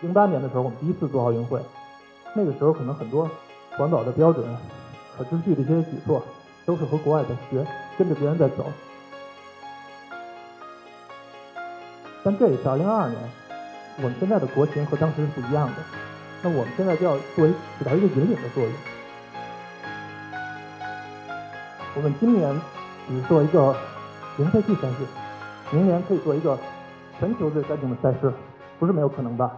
零八年的时候，我们第一次做奥运会，那个时候可能很多环保的标准、可持续的一些举措，都是和国外在学，跟着别人在走。但这一次，二零二二年，我们现在的国情和当时是不一样的。那我们现在就要作为起到一个引领的作用。我们今年只做一个零废弃赛事，明年可以做一个全球最干净的赛事，不是没有可能吧？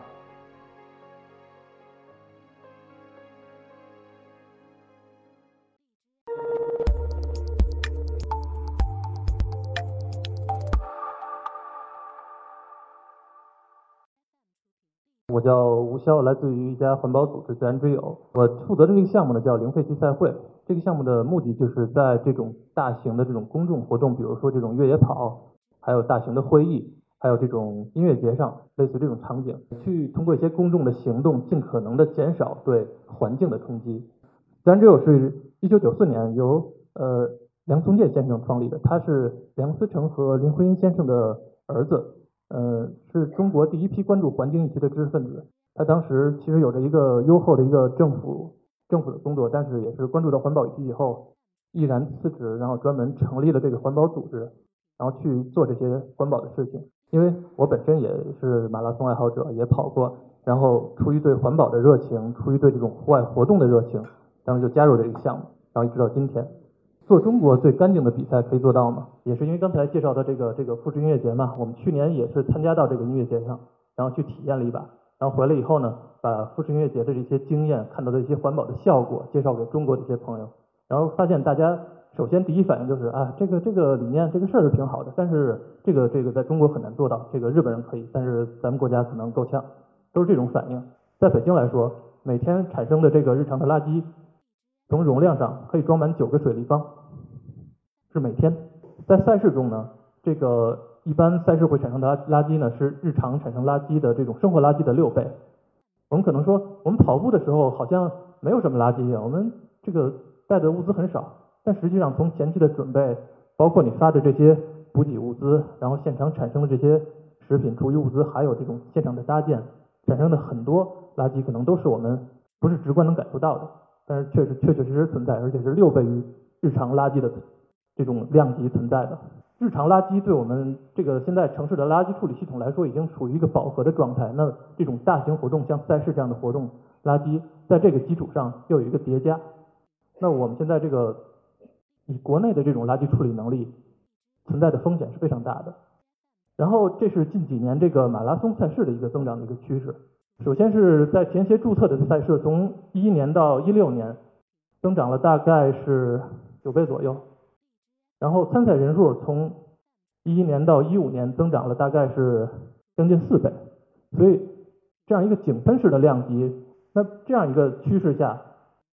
我叫吴潇，来自于一家环保组织自然之友。我负责的这个项目呢叫零废弃赛会。这个项目的目的就是在这种大型的这种公众活动，比如说这种越野跑，还有大型的会议，还有这种音乐节上，类似这种场景，去通过一些公众的行动，尽可能的减少对环境的冲击。自然之友是一九九四年由呃梁松健先生创立的，他是梁思成和林徽因先生的儿子。呃，是中国第一批关注环境议题的知识分子。他当时其实有着一个优厚的一个政府政府的工作，但是也是关注到环保议题以后，毅然辞职，然后专门成立了这个环保组织，然后去做这些环保的事情。因为我本身也是马拉松爱好者，也跑过，然后出于对环保的热情，出于对这种户外活动的热情，当时就加入这个项目，然后一直到今天。做中国最干净的比赛可以做到吗？也是因为刚才介绍的这个这个富士音乐节嘛，我们去年也是参加到这个音乐节上，然后去体验了一把，然后回来以后呢，把富士音乐节的这些经验、看到的一些环保的效果介绍给中国的一些朋友，然后发现大家首先第一反应就是啊，这个这个理念这个事儿是挺好的，但是这个这个在中国很难做到，这个日本人可以，但是咱们国家可能够呛，都是这种反应。在北京来说，每天产生的这个日常的垃圾，从容量上可以装满九个水立方。是每天，在赛事中呢，这个一般赛事会产生的垃圾呢，是日常产生垃圾的这种生活垃圾的六倍。我们可能说，我们跑步的时候好像没有什么垃圾啊，我们这个带的物资很少，但实际上从前期的准备，包括你发的这些补给物资，然后现场产生的这些食品、厨余物资，还有这种现场的搭建，产生的很多垃圾，可能都是我们不是直观能感受到的，但是确实确确实实存在，而且是六倍于日常垃圾的。这种量级存在的日常垃圾，对我们这个现在城市的垃圾处理系统来说，已经处于一个饱和的状态。那这种大型活动，像赛事这样的活动，垃圾在这个基础上又有一个叠加。那我们现在这个以国内的这种垃圾处理能力存在的风险是非常大的。然后这是近几年这个马拉松赛事的一个增长的一个趋势。首先是在前些注册的赛事，从一一年到一六年，增长了大概是九倍左右。然后参赛人数从一一年到一五年增长了大概是将近四倍，所以这样一个井喷式的量级，那这样一个趋势下，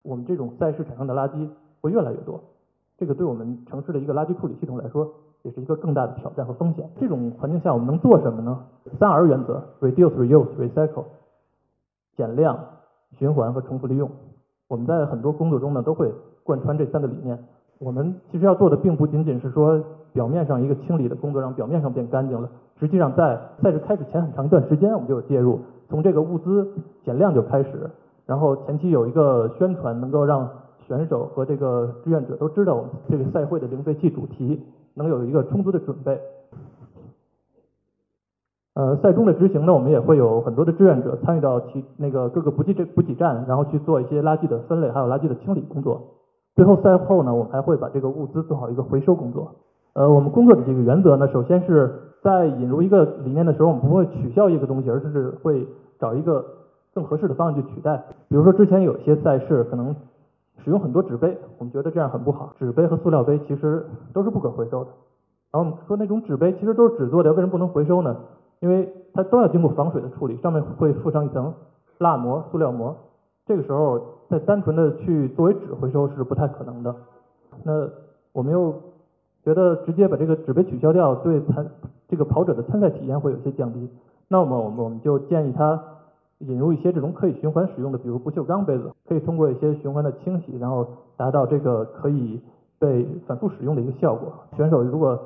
我们这种赛事产生的垃圾会越来越多，这个对我们城市的一个垃圾处理系统来说，也是一个更大的挑战和风险。这种环境下我们能做什么呢？三 R 原则：Reduce、Reuse、Recycle，减量、循环和重复利用。我们在很多工作中呢都会贯穿这三个理念。我们其实要做的并不仅仅是说表面上一个清理的工作，让表面上变干净了。实际上在赛事开始前很长一段时间，我们就有介入，从这个物资减量就开始，然后前期有一个宣传，能够让选手和这个志愿者都知道我们这个赛会的零废弃主题，能有一个充足的准备。呃，赛中的执行呢，我们也会有很多的志愿者参与到其那个各个补给站补给站，然后去做一些垃圾的分类，还有垃圾的清理工作。最后赛后呢，我们还会把这个物资做好一个回收工作。呃，我们工作的这个原则呢，首先是在引入一个理念的时候，我们不会取消一个东西，而是会找一个更合适的方案去取代。比如说之前有些赛事可能使用很多纸杯，我们觉得这样很不好。纸杯和塑料杯其实都是不可回收的。然后我们说那种纸杯其实都是纸做的，为什么不能回收呢？因为它都要经过防水的处理，上面会附上一层蜡膜、塑料膜。这个时候，再单纯的去作为纸回收是不太可能的。那我们又觉得直接把这个纸杯取消掉，对参这个跑者的参赛体验会有些降低。那么我们我们就建议他引入一些这种可以循环使用的，比如不锈钢杯子，可以通过一些循环的清洗，然后达到这个可以被反复使用的一个效果。选手如果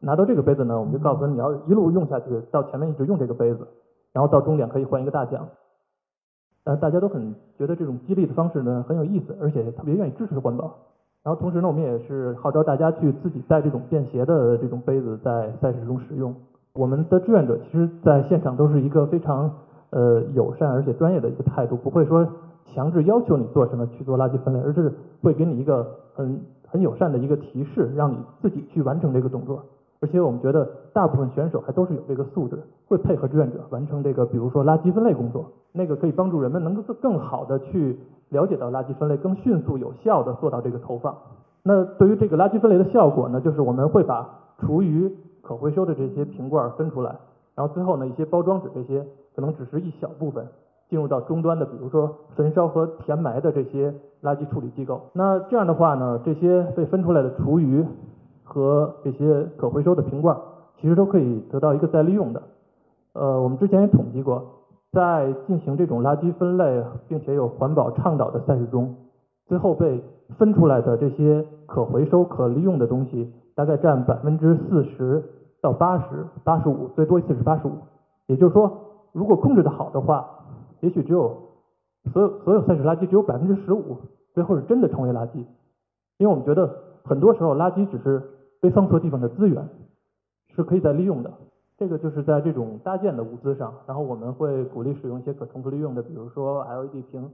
拿到这个杯子呢，我们就告诉他你要一路用下去，到前面一直用这个杯子，然后到终点可以换一个大奖。呃，大家都很觉得这种激励的方式呢很有意思，而且特别愿意支持环保。然后同时呢，我们也是号召大家去自己带这种便携的这种杯子在赛事中使用。我们的志愿者其实在现场都是一个非常呃友善而且专业的一个态度，不会说强制要求你做什么去做垃圾分类，而是会给你一个很很友善的一个提示，让你自己去完成这个动作。而且我们觉得大部分选手还都是有这个素质，会配合志愿者完成这个，比如说垃圾分类工作，那个可以帮助人们能够更好的去了解到垃圾分类，更迅速有效的做到这个投放。那对于这个垃圾分类的效果呢，就是我们会把厨余可回收的这些瓶罐分出来，然后最后呢一些包装纸这些可能只是一小部分进入到终端的，比如说焚烧和填埋的这些垃圾处理机构。那这样的话呢，这些被分出来的厨余。和这些可回收的瓶罐，其实都可以得到一个再利用的。呃，我们之前也统计过，在进行这种垃圾分类并且有环保倡导的赛事中，最后被分出来的这些可回收可利用的东西，大概占百分之四十到八十、八十五，最多一次是八十五。也就是说，如果控制的好的话，也许只有所有所有赛事垃圾只有百分之十五，最后是真的成为垃圾。因为我们觉得很多时候垃圾只是。被放错地方的资源是可以再利用的，这个就是在这种搭建的物资上，然后我们会鼓励使用一些可重复利用的，比如说 LED 屏，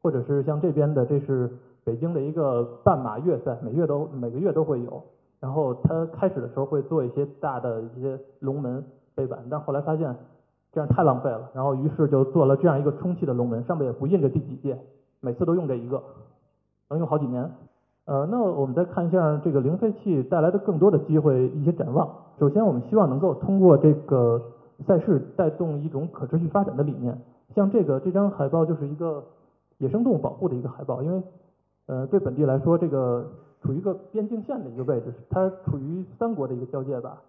或者是像这边的，这是北京的一个半马月赛，每月都每个月都会有，然后它开始的时候会做一些大的一些龙门背板，但后来发现这样太浪费了，然后于是就做了这样一个充气的龙门，上面也不印着第几届，每次都用这一个，能用好几年。呃，那我们再看一下这个零废弃带来的更多的机会一些展望。首先，我们希望能够通过这个赛事带动一种可持续发展的理念。像这个这张海报就是一个野生动物保护的一个海报，因为呃对本地来说，这个处于一个边境线的一个位置，它处于三国的一个交界吧，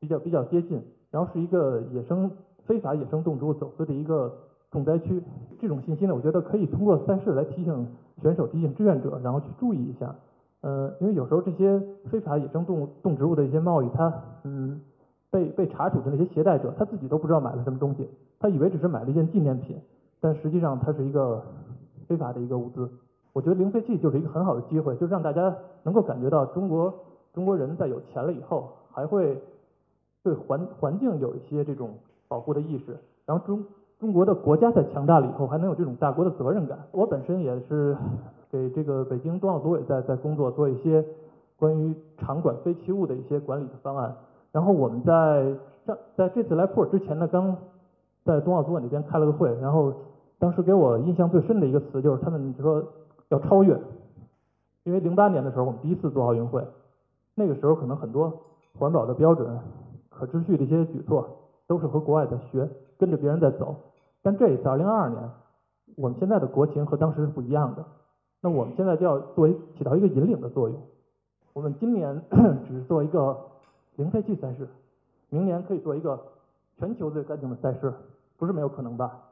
比较比较接近，然后是一个野生非法野生动植物走私的一个重灾区。这种信息呢，我觉得可以通过赛事来提醒。选手提醒志愿者，然后去注意一下，呃，因为有时候这些非法野生动物动植物的一些贸易，它嗯被被查处的那些携带者，他自己都不知道买了什么东西，他以为只是买了一件纪念品，但实际上它是一个非法的一个物资。我觉得零废弃就是一个很好的机会，就是让大家能够感觉到中国中国人在有钱了以后，还会对环环境有一些这种保护的意识，然后中。中国的国家在强大了以后，还能有这种大国的责任感。我本身也是给这个北京冬奥组委在在工作，做一些关于场馆废弃物的一些管理的方案。然后我们在上在这次来普洱之前呢，刚在冬奥组委那边开了个会，然后当时给我印象最深的一个词就是他们说要超越，因为零八年的时候我们第一次做奥运会，那个时候可能很多环保的标准、可持续的一些举措都是和国外在学。跟着别人在走，但这一次二零二二年，我们现在的国情和当时是不一样的。那我们现在就要作为起到一个引领的作用。我们今年 只是做一个零废弃赛事，明年可以做一个全球最干净的赛事，不是没有可能吧？